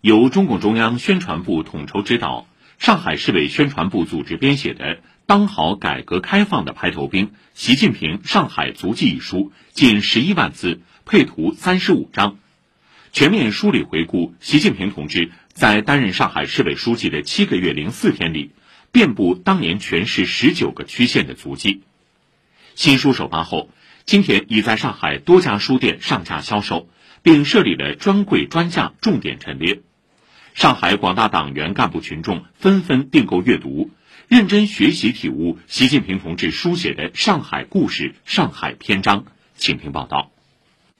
由中共中央宣传部统筹指导，上海市委宣传部组织编写的《当好改革开放的排头兵：习近平上海足迹》一书，近十一万字，配图三十五张，全面梳理回顾习近平同志在担任上海市委书记的七个月零四天里，遍布当年全市十九个区县的足迹。新书首发后，今天已在上海多家书店上架销售，并设立了专柜专架，重点陈列。上海广大党员干部群众纷纷订购阅读，认真学习体悟习近平同志书写的上海故事、上海篇章。请听报道。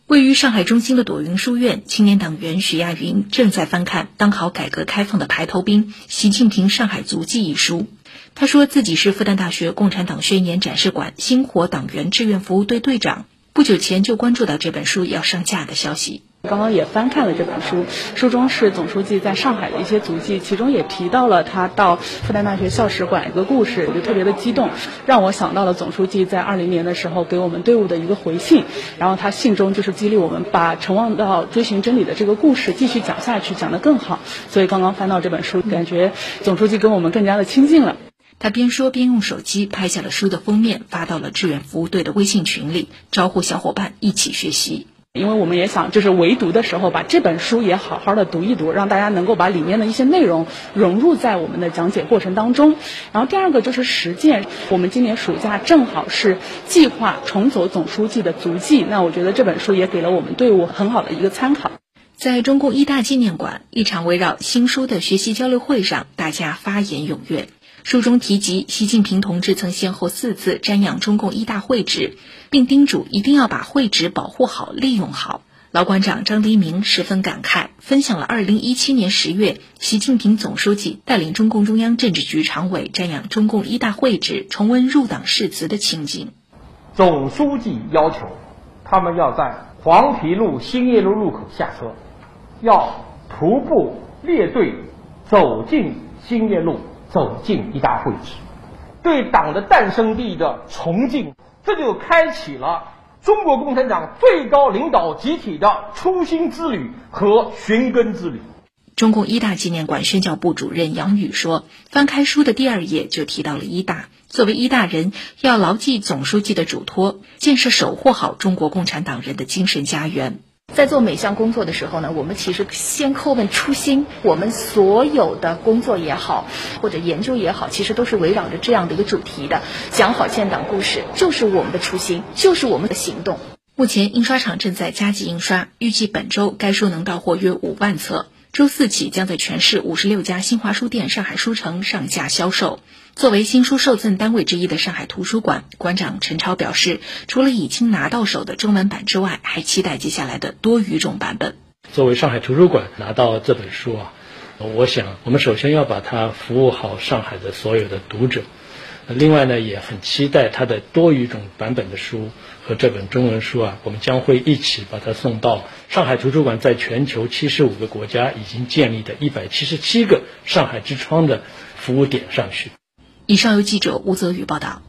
位于上海中心的朵云书院，青年党员许亚云正在翻看《当好改革开放的排头兵：习近平上海足迹》一书。他说自己是复旦大学共产党宣言展示馆星火党员志愿服务队队长，不久前就关注到这本书要上架的消息。刚刚也翻看了这本书，书中是总书记在上海的一些足迹，其中也提到了他到复旦大学校史馆一个故事，就特别的激动，让我想到了总书记在二零年的时候给我们队伍的一个回信，然后他信中就是激励我们把陈望道追寻真理的这个故事继续讲下去，讲得更好。所以刚刚翻到这本书，感觉总书记跟我们更加的亲近了。他边说边用手机拍下了书的封面，发到了志愿服务队的微信群里，招呼小伙伴一起学习。因为我们也想，就是围读的时候，把这本书也好好的读一读，让大家能够把里面的一些内容融入在我们的讲解过程当中。然后第二个就是实践，我们今年暑假正好是计划重走总书记的足迹，那我觉得这本书也给了我们队伍很好的一个参考。在中共一大纪念馆，一场围绕新书的学习交流会上，大家发言踊跃。书中提及，习近平同志曾先后四次瞻仰中共一大会址，并叮嘱一定要把会址保护好、利用好。老馆长张黎明十分感慨，分享了2017年10月，习近平总书记带领中共中央政治局常委瞻仰中共一大会址，重温入党誓词的情景。总书记要求，他们要在黄陂路兴业路路口下车，要徒步列队走进兴业路。走进一大会址，对党的诞生地的崇敬，这就开启了中国共产党最高领导集体的初心之旅和寻根之旅。中共一大纪念馆宣教部主任杨宇说：“翻开书的第二页就提到了一大，作为一大人，要牢记总书记的嘱托，建设守护好中国共产党人的精神家园。”在做每项工作的时候呢，我们其实先叩问初心。我们所有的工作也好，或者研究也好，其实都是围绕着这样的一个主题的。讲好建党故事，就是我们的初心，就是我们的行动。目前印刷厂正在加急印刷，预计本周该书能到货约五万册。周四起将在全市五十六家新华书店、上海书城上架销售。作为新书受赠单位之一的上海图书馆馆长陈超表示，除了已经拿到手的中文版之外，还期待接下来的多语种版本。作为上海图书馆拿到这本书啊，我想我们首先要把它服务好上海的所有的读者。另外呢，也很期待它的多语种版本的书和这本中文书啊，我们将会一起把它送到上海图书馆在全球七十五个国家已经建立的一百七十七个上海之窗的服务点上去。以上由记者吴泽宇报道。